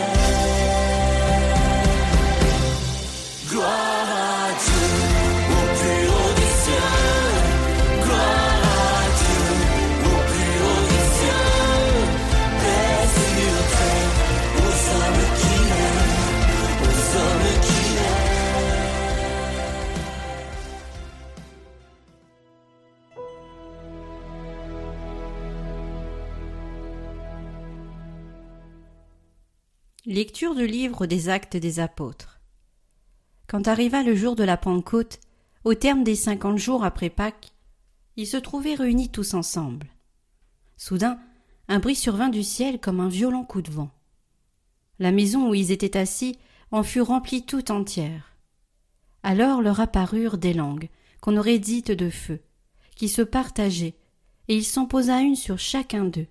qui Lecture du livre des Actes des Apôtres. Quand arriva le jour de la Pentecôte, au terme des cinquante jours après Pâques, ils se trouvaient réunis tous ensemble. Soudain, un bruit survint du ciel comme un violent coup de vent. La maison où ils étaient assis en fut remplie tout entière. Alors leur apparurent des langues, qu'on aurait dites de feu, qui se partageaient, et il s'en posa une sur chacun d'eux.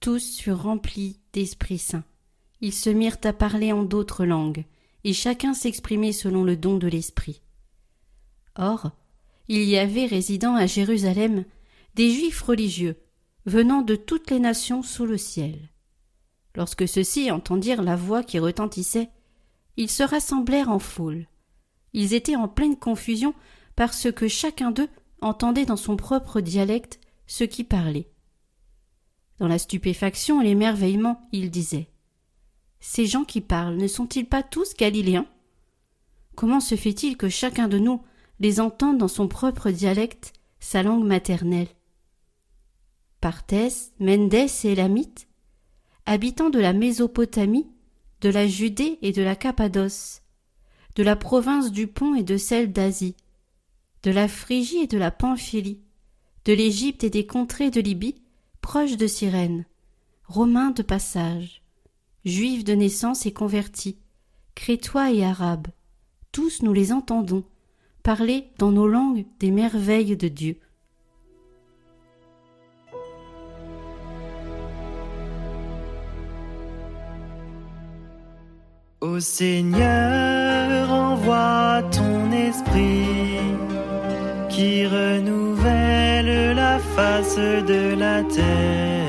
Tous furent remplis d'Esprit Saint. Ils se mirent à parler en d'autres langues, et chacun s'exprimait selon le don de l'Esprit. Or, il y avait résidant à Jérusalem des Juifs religieux, venant de toutes les nations sous le ciel. Lorsque ceux-ci entendirent la voix qui retentissait, ils se rassemblèrent en foule. Ils étaient en pleine confusion parce que chacun d'eux entendait dans son propre dialecte ce qui parlait. Dans la stupéfaction et l'émerveillement, ils disaient Ces gens qui parlent ne sont-ils pas tous galiléens? Comment se fait-il que chacun de nous les entende dans son propre dialecte, sa langue maternelle? Parthès, Mendès et Élamite, habitants de la Mésopotamie, de la Judée et de la Cappadoce, de la province du Pont et de celle d'Asie, de la Phrygie et de la Pamphylie, de l'Égypte et des contrées de Libye, proches de Cyrène, Romains de passage, Juifs de naissance et convertis, Crétois et Arabes, tous nous les entendons parler dans nos langues des merveilles de Dieu. Ô Seigneur, envoie ton esprit qui renouvelle la face de la terre.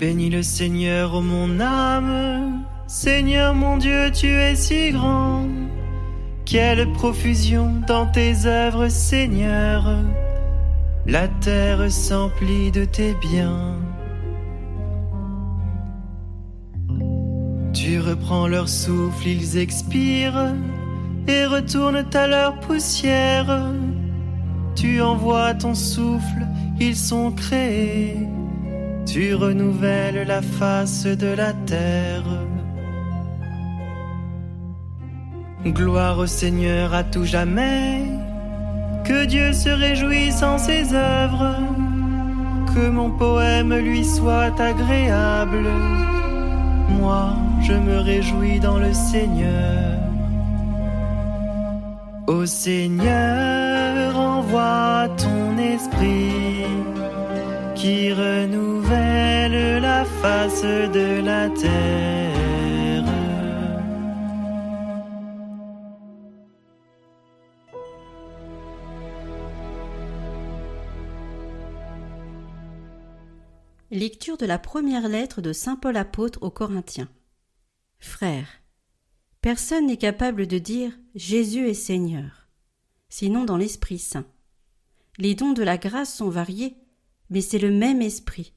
Bénis le Seigneur, ô mon âme. Seigneur mon Dieu, tu es si grand. Quelle profusion dans tes œuvres, Seigneur. La terre s'emplit de tes biens. Tu reprends leur souffle, ils expirent et retournent à leur poussière. Tu envoies ton souffle, ils sont créés. Tu renouvelles la face de la terre. Gloire au Seigneur à tout jamais. Que Dieu se réjouisse en ses œuvres. Que mon poème lui soit agréable. Moi, je me réjouis dans le Seigneur. Ô Seigneur, envoie ton esprit qui renouvelle la face de la terre. Lecture de la première lettre de Saint Paul apôtre aux Corinthiens. Frères, personne n'est capable de dire Jésus est Seigneur, sinon dans l'Esprit Saint. Les dons de la grâce sont variés, mais c'est le même Esprit.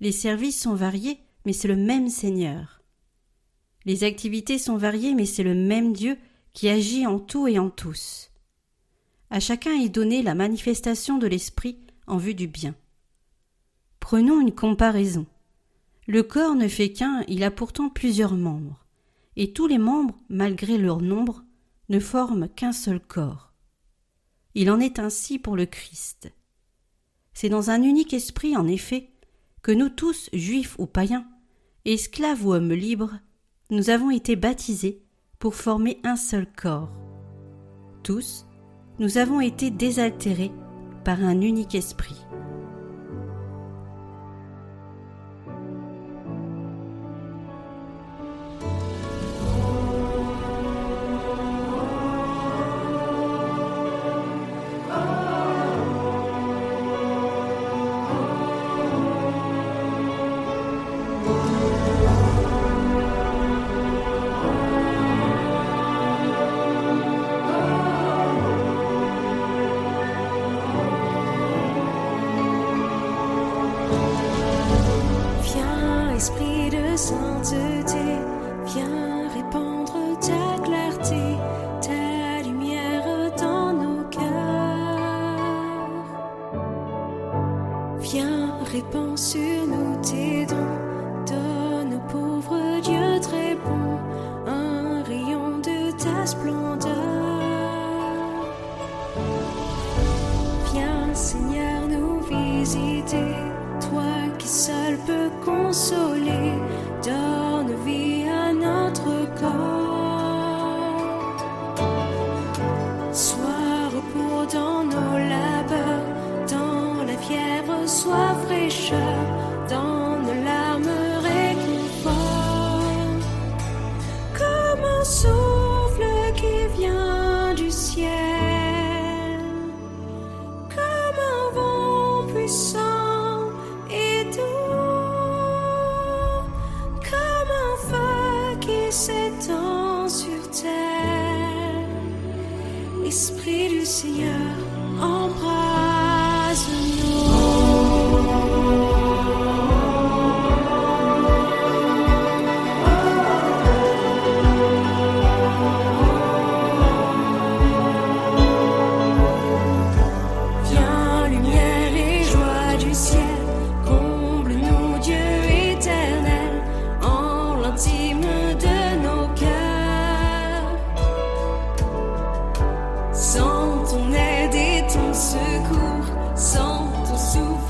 Les services sont variés, mais c'est le même Seigneur. Les activités sont variées, mais c'est le même Dieu qui agit en tout et en tous. À chacun est donnée la manifestation de l'Esprit en vue du bien. Prenons une comparaison. Le corps ne fait qu'un, il a pourtant plusieurs membres, et tous les membres, malgré leur nombre, ne forment qu'un seul corps. Il en est ainsi pour le Christ. C'est dans un unique esprit, en effet, que nous tous, juifs ou païens, esclaves ou hommes libres, nous avons été baptisés pour former un seul corps. Tous, nous avons été désaltérés par un unique esprit.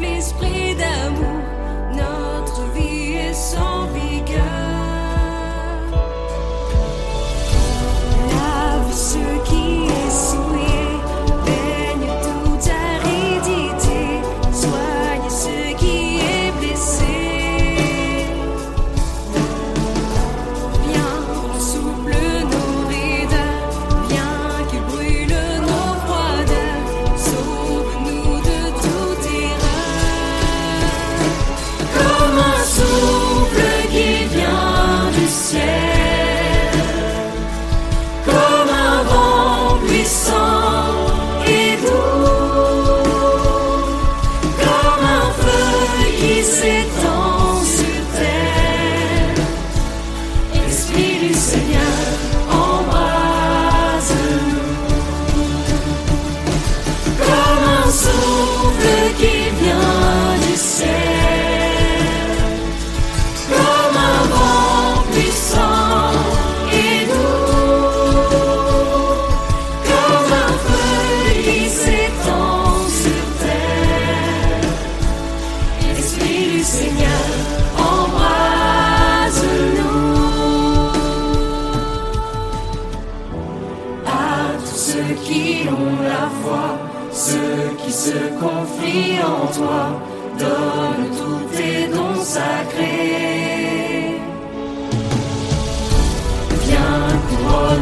Souffle,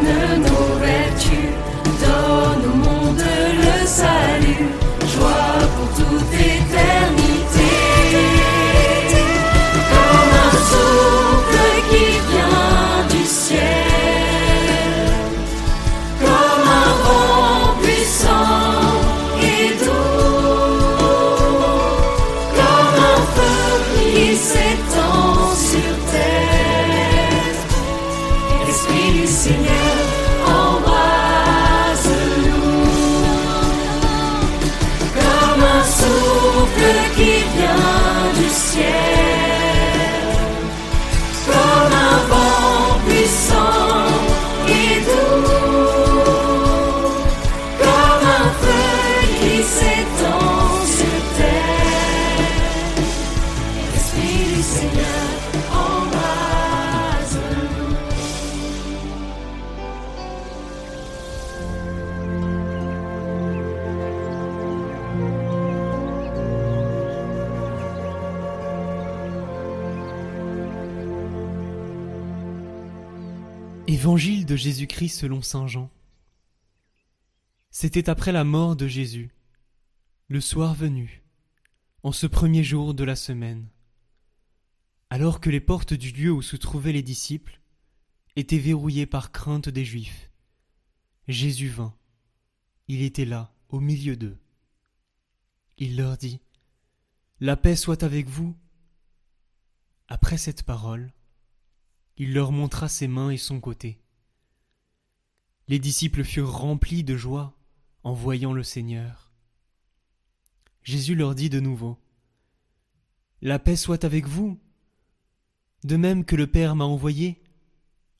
couronne nos Évangile de Jésus-Christ selon Saint Jean. C'était après la mort de Jésus, le soir venu, en ce premier jour de la semaine. Alors que les portes du lieu où se trouvaient les disciples étaient verrouillées par crainte des Juifs, Jésus vint. Il était là, au milieu d'eux. Il leur dit La paix soit avec vous. Après cette parole, il leur montra ses mains et son côté. Les disciples furent remplis de joie en voyant le Seigneur. Jésus leur dit de nouveau La paix soit avec vous. De même que le Père m'a envoyé,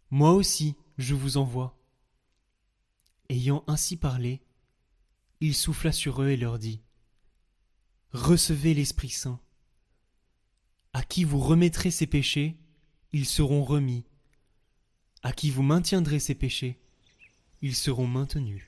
moi aussi je vous envoie. Ayant ainsi parlé, il souffla sur eux et leur dit Recevez l'Esprit Saint. À qui vous remettrez ses péchés, ils seront remis. À qui vous maintiendrez ses péchés, ils seront maintenus.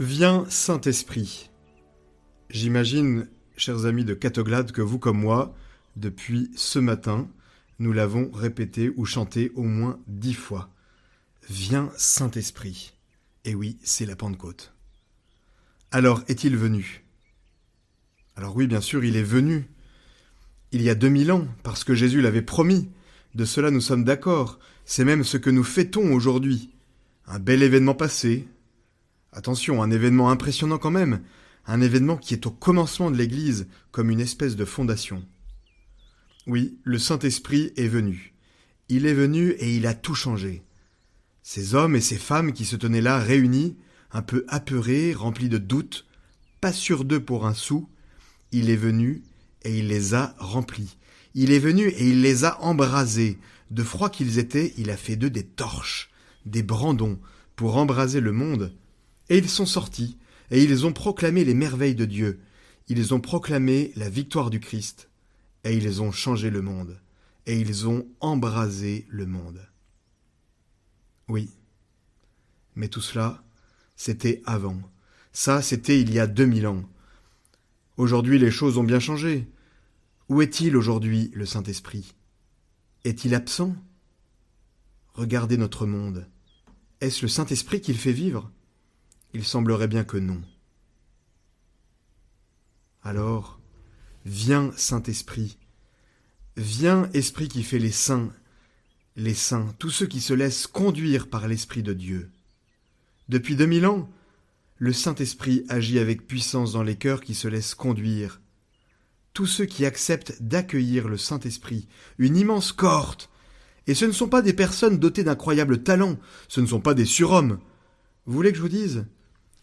Viens, Saint-Esprit. J'imagine, chers amis de Catoglade, que vous comme moi, depuis ce matin, nous l'avons répété ou chanté au moins dix fois. Viens, Saint-Esprit. Et oui, c'est la Pentecôte. Alors, est-il venu? Alors oui, bien sûr, il est venu. Il y a deux mille ans, parce que Jésus l'avait promis. De cela nous sommes d'accord. C'est même ce que nous fêtons aujourd'hui. Un bel événement passé, Attention, un événement impressionnant quand même, un événement qui est au commencement de l'Église, comme une espèce de fondation. Oui, le Saint-Esprit est venu. Il est venu et il a tout changé. Ces hommes et ces femmes qui se tenaient là réunis, un peu apeurés, remplis de doutes, pas sûrs d'eux pour un sou, il est venu et il les a remplis. Il est venu et il les a embrasés. De froid qu'ils étaient, il a fait d'eux des torches, des brandons, pour embraser le monde, et ils sont sortis, et ils ont proclamé les merveilles de Dieu, ils ont proclamé la victoire du Christ, et ils ont changé le monde, et ils ont embrasé le monde. Oui. Mais tout cela, c'était avant. Ça, c'était il y a deux mille ans. Aujourd'hui, les choses ont bien changé. Où est-il aujourd'hui, le Saint-Esprit? Est-il absent? Regardez notre monde. Est-ce le Saint-Esprit qui le fait vivre? Il semblerait bien que non. Alors, viens Saint-Esprit, viens Esprit qui fait les saints, les saints, tous ceux qui se laissent conduire par l'Esprit de Dieu. Depuis deux mille ans, le Saint-Esprit agit avec puissance dans les cœurs qui se laissent conduire. Tous ceux qui acceptent d'accueillir le Saint-Esprit, une immense cohorte, et ce ne sont pas des personnes dotées d'incroyables talents, ce ne sont pas des surhommes. Vous voulez que je vous dise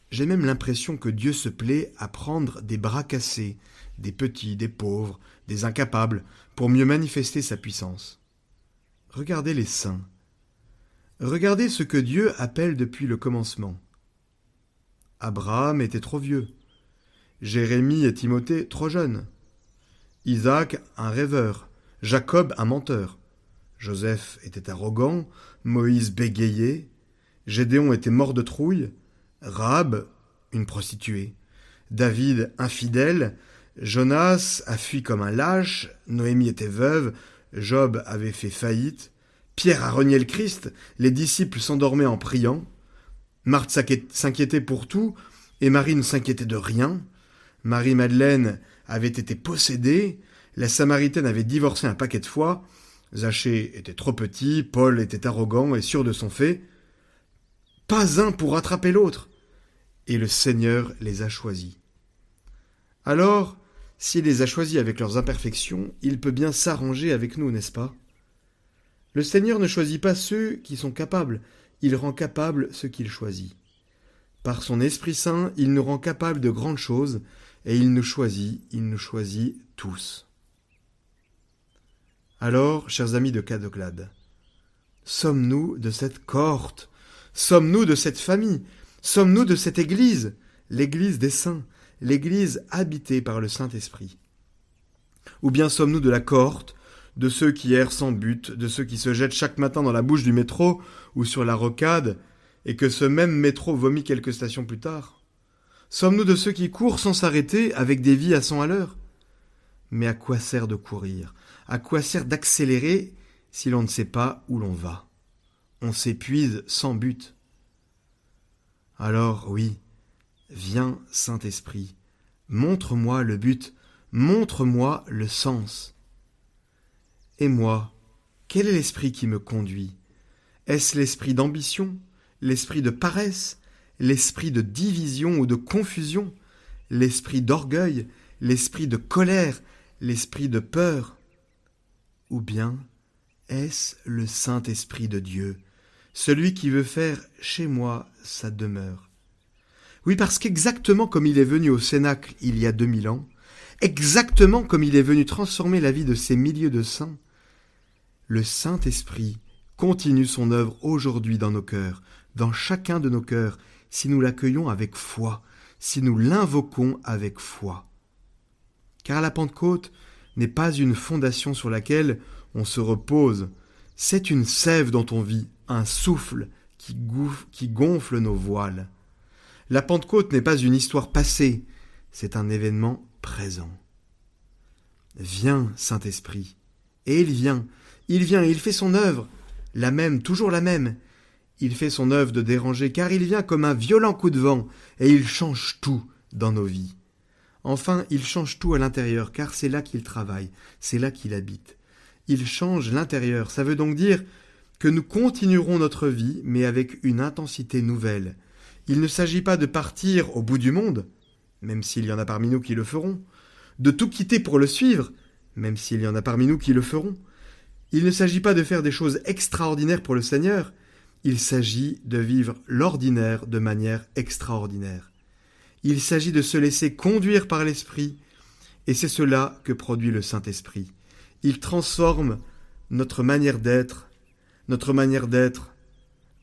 j'ai même l'impression que Dieu se plaît à prendre des bras cassés, des petits, des pauvres, des incapables, pour mieux manifester sa puissance. Regardez les saints. Regardez ce que Dieu appelle depuis le commencement. Abraham était trop vieux. Jérémie et Timothée trop jeunes. Isaac un rêveur. Jacob un menteur. Joseph était arrogant. Moïse bégayait. Gédéon était mort de trouille. Rahab, une prostituée. David, infidèle. Jonas a fui comme un lâche. Noémie était veuve. Job avait fait faillite. Pierre a renié le Christ. Les disciples s'endormaient en priant. Marthe s'inquiétait pour tout et Marie ne s'inquiétait de rien. Marie-Madeleine avait été possédée. La Samaritaine avait divorcé un paquet de fois. Zachée était trop petit. Paul était arrogant et sûr de son fait pas un pour rattraper l'autre. Et le Seigneur les a choisis. Alors, s'il les a choisis avec leurs imperfections, il peut bien s'arranger avec nous, n'est-ce pas? Le Seigneur ne choisit pas ceux qui sont capables, il rend capables ceux qu'il choisit. Par son Esprit Saint, il nous rend capables de grandes choses, et il nous choisit, il nous choisit tous. Alors, chers amis de Cadoclade, sommes-nous de cette cohorte? Sommes-nous de cette famille? Sommes-nous de cette Église? L'Église des saints, l'Église habitée par le Saint-Esprit. Ou bien sommes-nous de la cohorte, de ceux qui errent sans but, de ceux qui se jettent chaque matin dans la bouche du métro ou sur la rocade, et que ce même métro vomit quelques stations plus tard? Sommes-nous de ceux qui courent sans s'arrêter avec des vies à cent à l'heure? Mais à quoi sert de courir? À quoi sert d'accélérer si l'on ne sait pas où l'on va? On s'épuise sans but. Alors oui, viens Saint-Esprit, montre-moi le but, montre-moi le sens. Et moi, quel est l'esprit qui me conduit? Est-ce l'esprit d'ambition, l'esprit de paresse, l'esprit de division ou de confusion, l'esprit d'orgueil, l'esprit de colère, l'esprit de peur? Ou bien est-ce le Saint-Esprit de Dieu, celui qui veut faire chez moi sa demeure Oui, parce qu'exactement comme il est venu au Cénacle il y a deux mille ans, exactement comme il est venu transformer la vie de ces milieux de saints, le Saint-Esprit continue son œuvre aujourd'hui dans nos cœurs, dans chacun de nos cœurs, si nous l'accueillons avec foi, si nous l'invoquons avec foi. Car la Pentecôte n'est pas une fondation sur laquelle on se repose, c'est une sève dont on vit, un souffle qui, gonfle nos voiles. La Pentecôte n'est pas une histoire passée, c'est un événement présent. Viens, Saint-Esprit. Et il vient, il vient, il fait son œuvre, la même, toujours la même. Il fait son œuvre de déranger, car il vient comme un violent coup de vent, et il change tout dans nos vies. Enfin, il change tout à l'intérieur, car c'est là qu'il travaille, c'est là qu'il habite. Il change l'intérieur, ça veut donc dire que nous continuerons notre vie, mais avec une intensité nouvelle. Il ne s'agit pas de partir au bout du monde, même s'il y en a parmi nous qui le feront, de tout quitter pour le suivre, même s'il y en a parmi nous qui le feront. Il ne s'agit pas de faire des choses extraordinaires pour le Seigneur, il s'agit de vivre l'ordinaire de manière extraordinaire. Il s'agit de se laisser conduire par l'Esprit, et c'est cela que produit le Saint-Esprit. Il transforme notre manière d'être, notre manière d'être,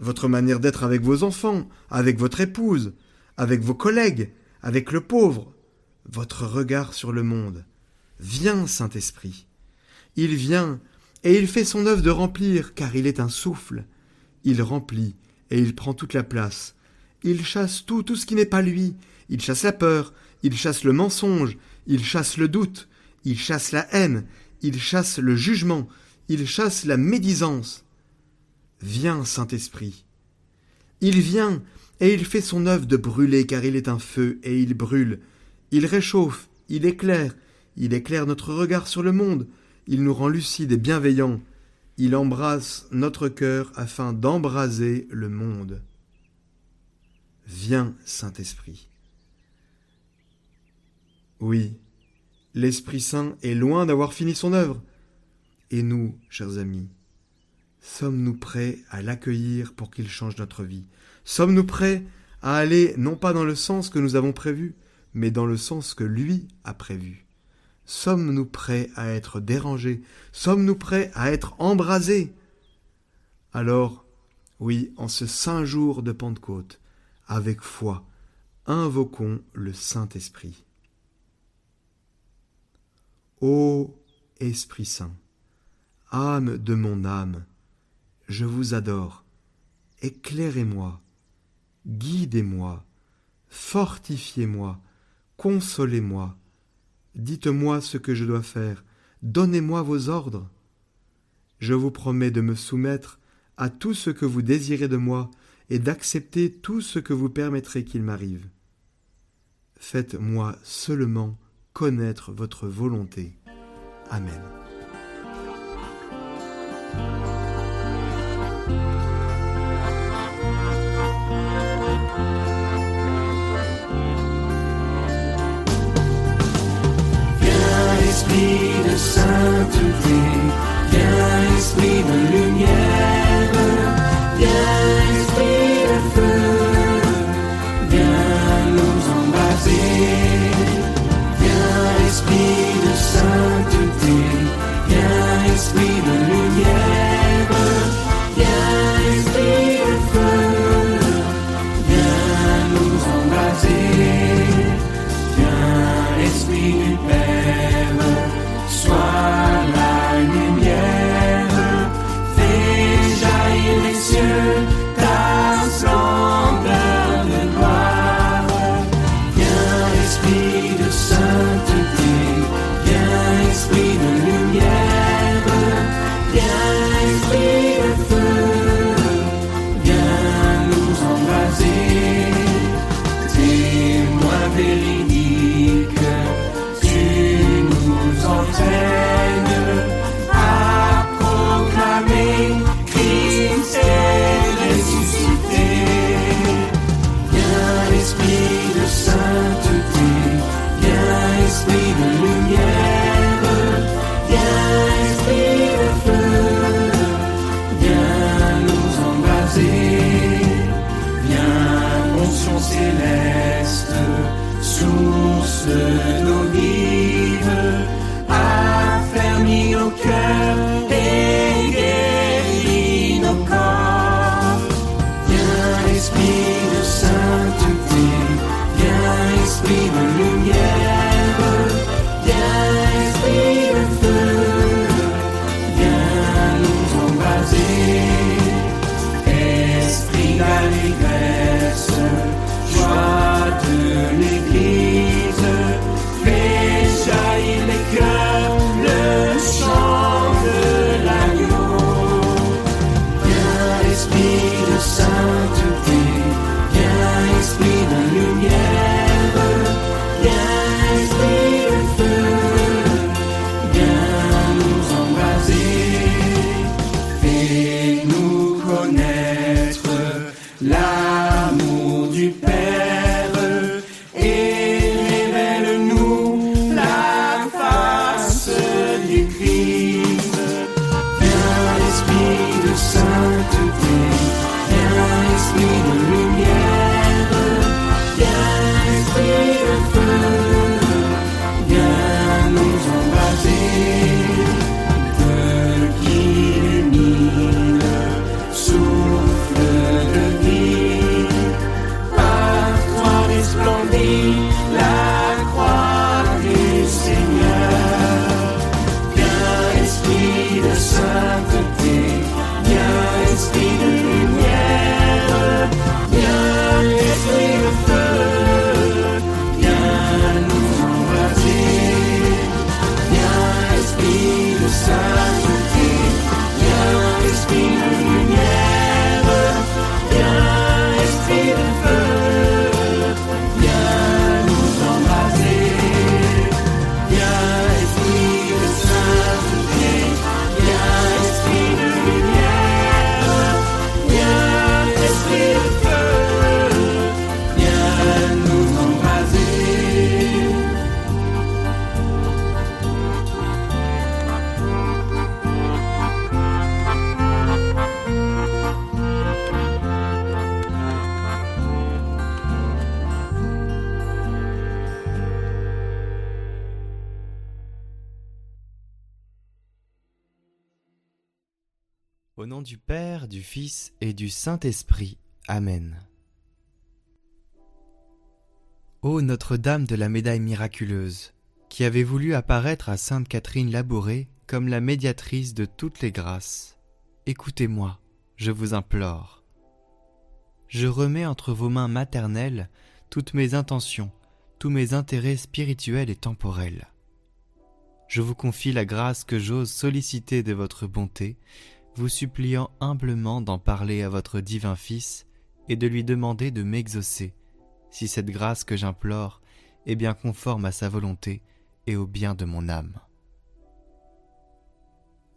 votre manière d'être avec vos enfants, avec votre épouse, avec vos collègues, avec le pauvre, votre regard sur le monde. Viens, Saint-Esprit. Il vient, et il fait son œuvre de remplir, car il est un souffle. Il remplit, et il prend toute la place. Il chasse tout, tout ce qui n'est pas lui. Il chasse la peur, il chasse le mensonge, il chasse le doute, il chasse la haine, il chasse le jugement, il chasse la médisance. Viens, Saint-Esprit. Il vient, et il fait son œuvre de brûler, car il est un feu, et il brûle. Il réchauffe, il éclaire, il éclaire notre regard sur le monde, il nous rend lucides et bienveillants, il embrasse notre cœur afin d'embraser le monde. Viens, Saint-Esprit. Oui, l'Esprit Saint est loin d'avoir fini son œuvre. Et nous, chers amis, sommes-nous prêts à l'accueillir pour qu'il change notre vie? Sommes-nous prêts à aller non pas dans le sens que nous avons prévu, mais dans le sens que lui a prévu? Sommes-nous prêts à être dérangés? Sommes-nous prêts à être embrasés? Alors, oui, en ce saint jour de Pentecôte, avec foi, invoquons le Saint-Esprit. Ô Esprit Saint, âme de mon âme, je vous adore, éclairez-moi, guidez-moi, fortifiez-moi, consolez-moi, dites-moi ce que je dois faire, donnez-moi vos ordres. Je vous promets de me soumettre à tout ce que vous désirez de moi et d'accepter tout ce que vous permettrez qu'il m'arrive. Faites-moi seulement connaître votre volonté. Amen. Esprit de sainteté, viens, esprit de lumière, Au nom du Père, du Fils et du Saint-Esprit. Amen. Ô Notre-Dame de la médaille miraculeuse, qui avez voulu apparaître à Sainte Catherine Labourée comme la médiatrice de toutes les grâces, écoutez-moi, je vous implore. Je remets entre vos mains maternelles toutes mes intentions, tous mes intérêts spirituels et temporels. Je vous confie la grâce que j'ose solliciter de votre bonté, vous suppliant humblement d'en parler à votre divin Fils et de lui demander de m'exaucer, si cette grâce que j'implore est bien conforme à sa volonté et au bien de mon âme.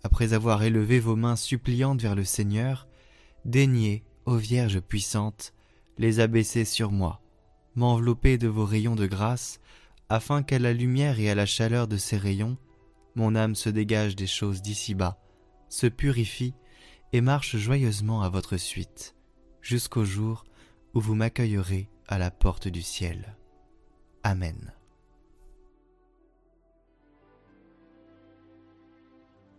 Après avoir élevé vos mains suppliantes vers le Seigneur, daignez, ô Vierge puissante, les abaisser sur moi, m'envelopper de vos rayons de grâce, afin qu'à la lumière et à la chaleur de ces rayons, mon âme se dégage des choses d'ici-bas, se purifie et marche joyeusement à votre suite, jusqu'au jour où vous m'accueillerez à la porte du ciel. Amen.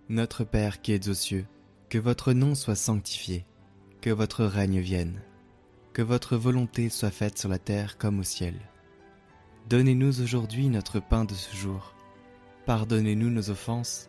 Notre Père qui êtes aux cieux, que votre nom soit sanctifié, que votre règne vienne, que votre volonté soit faite sur la terre comme au ciel. Donnez-nous aujourd'hui notre pain de ce jour. Pardonnez-nous nos offenses,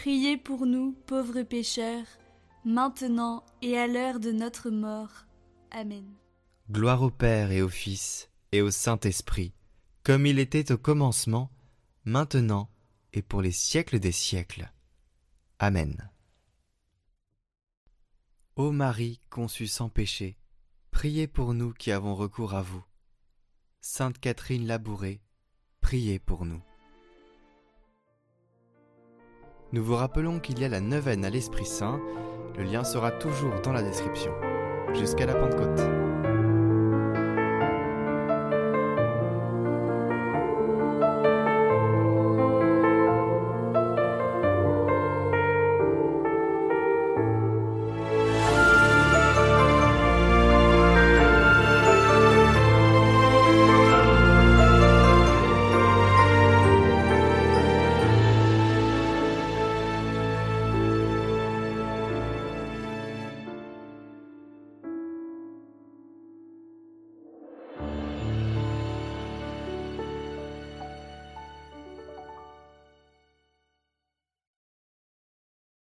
priez pour nous pauvres pécheurs, maintenant et à l'heure de notre mort. Amen. Gloire au Père et au Fils et au Saint-Esprit, comme il était au commencement, maintenant et pour les siècles des siècles. Amen. Ô Marie conçue sans péché, priez pour nous qui avons recours à vous. Sainte Catherine Labourée, priez pour nous. Nous vous rappelons qu'il y a la neuvaine à l'Esprit Saint. Le lien sera toujours dans la description. Jusqu'à la Pentecôte.